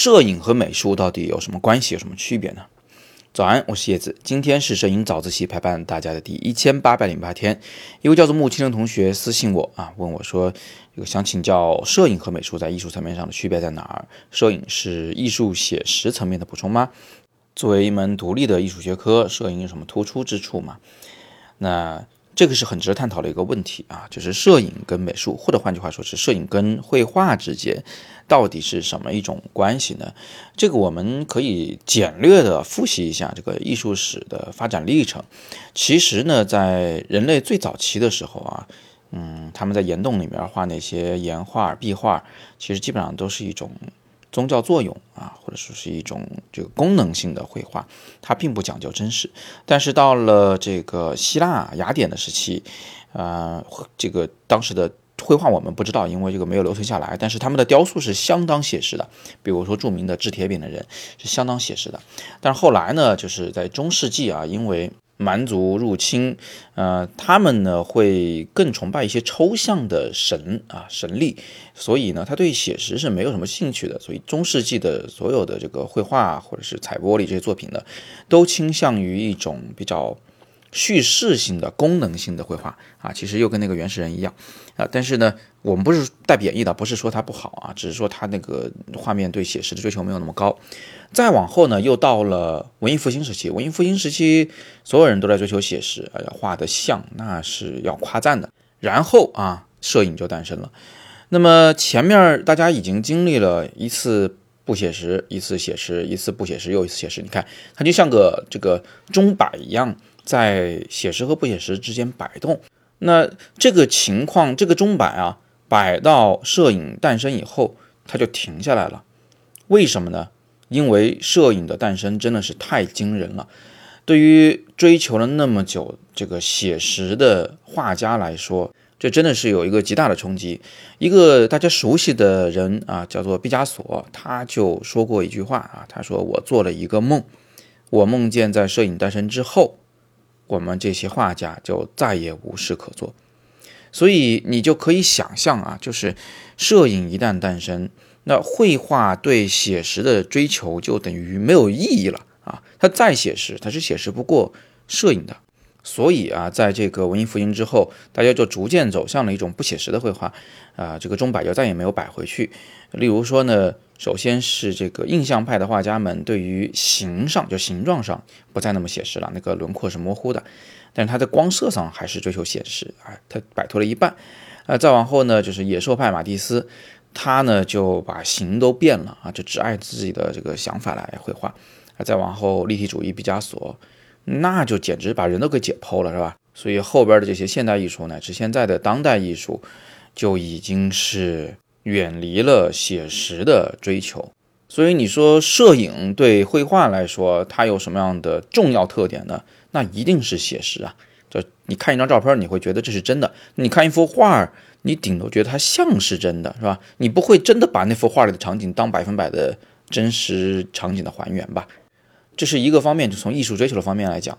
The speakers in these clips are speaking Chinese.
摄影和美术到底有什么关系，有什么区别呢？早安，我是叶子，今天是摄影早自习陪伴大家的第一千八百零八天。一位叫做木青的同学私信我啊，问我说，这个想请教摄影和美术在艺术层面上的区别在哪儿？摄影是艺术写实层面的补充吗？作为一门独立的艺术学科，摄影有什么突出之处吗？那？这个是很值得探讨的一个问题啊，就是摄影跟美术，或者换句话说是摄影跟绘画之间到底是什么一种关系呢？这个我们可以简略的复习一下这个艺术史的发展历程。其实呢，在人类最早期的时候啊，嗯，他们在岩洞里面画那些岩画、壁画，其实基本上都是一种。宗教作用啊，或者说是一种这个功能性的绘画，它并不讲究真实。但是到了这个希腊雅典的时期，呃，这个当时的绘画我们不知道，因为这个没有留存下来。但是他们的雕塑是相当写实的，比如说著名的制铁饼的人是相当写实的。但是后来呢，就是在中世纪啊，因为蛮族入侵，呃，他们呢会更崇拜一些抽象的神啊神力，所以呢，他对写实是没有什么兴趣的。所以中世纪的所有的这个绘画或者是彩玻璃这些作品呢，都倾向于一种比较。叙事性的、功能性的绘画啊，其实又跟那个原始人一样啊。但是呢，我们不是带贬义的，不是说它不好啊，只是说它那个画面对写实的追求没有那么高。再往后呢，又到了文艺复兴时期。文艺复兴时期，所有人都在追求写实，哎呀，画的像那是要夸赞的。然后啊，摄影就诞生了。那么前面大家已经经历了一次不写实，一次写实，一次不写实，又一次写实。你看，它就像个这个钟摆一样。在写实和不写实之间摆动，那这个情况，这个钟摆啊，摆到摄影诞生以后，它就停下来了。为什么呢？因为摄影的诞生真的是太惊人了。对于追求了那么久这个写实的画家来说，这真的是有一个极大的冲击。一个大家熟悉的人啊，叫做毕加索，他就说过一句话啊，他说：“我做了一个梦，我梦见在摄影诞生之后。”我们这些画家就再也无事可做，所以你就可以想象啊，就是摄影一旦诞生，那绘画对写实的追求就等于没有意义了啊！它再写实，它是写实不过摄影的。所以啊，在这个文艺复兴之后，大家就逐渐走向了一种不写实的绘画，啊，这个钟摆就再也没有摆回去。例如说呢，首先是这个印象派的画家们对于形上，就形状上不再那么写实了，那个轮廓是模糊的，但是他在光色上还是追求写实，啊，他摆脱了一半。啊，再往后呢，就是野兽派马蒂斯，他呢就把形都变了啊，就只按自己的这个想法来绘画。啊，再往后立体主义毕加索。那就简直把人都给解剖了，是吧？所以后边的这些现代艺术乃至现在的当代艺术，就已经是远离了写实的追求。所以你说摄影对绘画来说，它有什么样的重要特点呢？那一定是写实啊！就你看一张照片，你会觉得这是真的；你看一幅画，你顶多觉得它像是真的，是吧？你不会真的把那幅画里的场景当百分百的真实场景的还原吧？这是一个方面，就从艺术追求的方面来讲，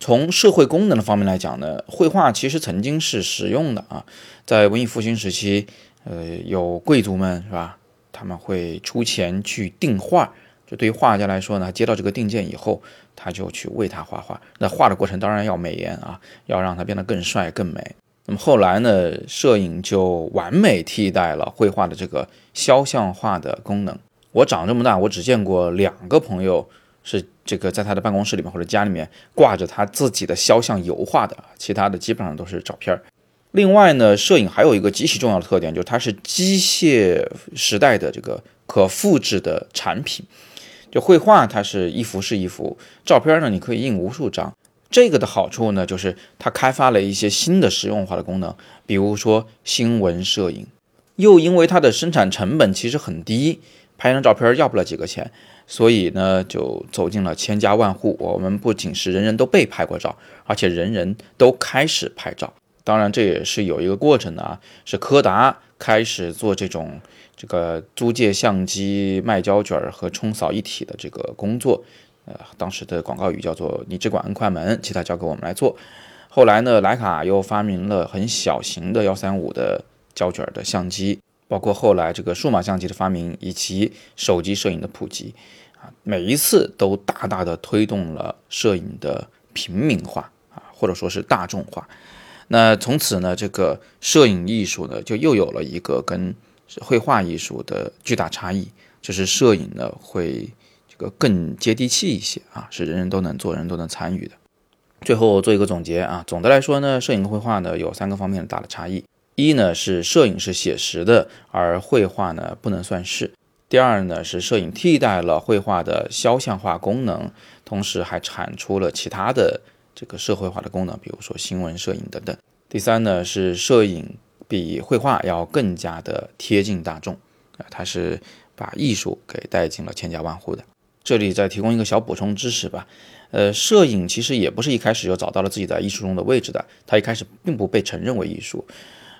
从社会功能的方面来讲呢，绘画其实曾经是实用的啊。在文艺复兴时期，呃，有贵族们是吧？他们会出钱去订画，就对于画家来说呢，接到这个定件以后，他就去为他画画。那画的过程当然要美颜啊，要让他变得更帅更美。那么后来呢，摄影就完美替代了绘画的这个肖像画的功能。我长这么大，我只见过两个朋友。是这个在他的办公室里面或者家里面挂着他自己的肖像油画的，其他的基本上都是照片另外呢，摄影还有一个极其重要的特点，就是它是机械时代的这个可复制的产品。就绘画它是一幅是一幅，照片呢你可以印无数张。这个的好处呢，就是它开发了一些新的实用化的功能，比如说新闻摄影。又因为它的生产成本其实很低，拍张照片要不了几个钱。所以呢，就走进了千家万户。我们不仅是人人都被拍过照，而且人人都开始拍照。当然，这也是有一个过程的啊。是柯达开始做这种这个租借相机、卖胶卷和冲扫一体的这个工作。呃，当时的广告语叫做“你只管按快门，其他交给我们来做”。后来呢，徕卡又发明了很小型的幺三五的胶卷的相机。包括后来这个数码相机的发明以及手机摄影的普及啊，每一次都大大的推动了摄影的平民化啊，或者说是大众化。那从此呢，这个摄影艺术呢，就又有了一个跟绘画艺术的巨大差异，就是摄影呢会这个更接地气一些啊，是人人都能做，人都能参与的。最后做一个总结啊，总的来说呢，摄影和绘画呢有三个方面的大的差异。一呢是摄影是写实的，而绘画呢不能算是。第二呢是摄影替代了绘画的肖像画功能，同时还产出了其他的这个社会化的功能，比如说新闻摄影等等。第三呢是摄影比绘画要更加的贴近大众啊，它是把艺术给带进了千家万户的。这里再提供一个小补充知识吧，呃，摄影其实也不是一开始就找到了自己在艺术中的位置的，它一开始并不被承认为艺术。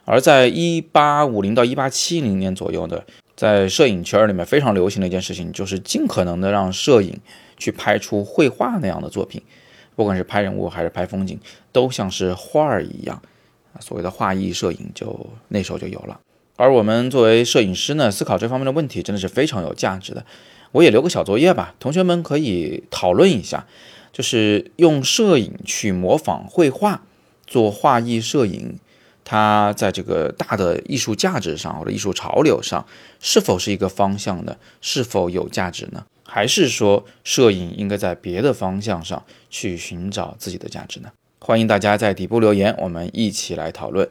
而在一八五零到一八七零年左右的，在摄影圈里面非常流行的一件事情，就是尽可能的让摄影去拍出绘画那样的作品，不管是拍人物还是拍风景，都像是画儿一样，所谓的画意摄影就那时候就有了。而我们作为摄影师呢，思考这方面的问题真的是非常有价值的。我也留个小作业吧，同学们可以讨论一下，就是用摄影去模仿绘画，做画意摄影。它在这个大的艺术价值上或者艺术潮流上，是否是一个方向呢？是否有价值呢？还是说摄影应该在别的方向上去寻找自己的价值呢？欢迎大家在底部留言，我们一起来讨论。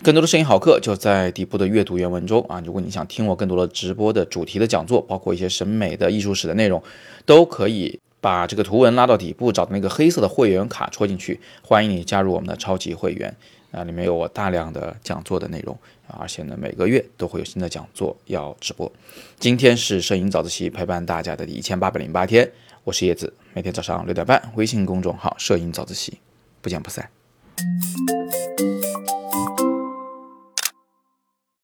更多的摄影好课就在底部的阅读原文中啊！如果你想听我更多的直播的主题的讲座，包括一些审美的艺术史的内容，都可以把这个图文拉到底部，找到那个黑色的会员卡戳进去。欢迎你加入我们的超级会员。啊，里面有我大量的讲座的内容，而且呢，每个月都会有新的讲座要直播。今天是摄影早自习陪伴大家的第一千八百零八天，我是叶子，每天早上六点半，微信公众号“摄影早自习”，不见不散。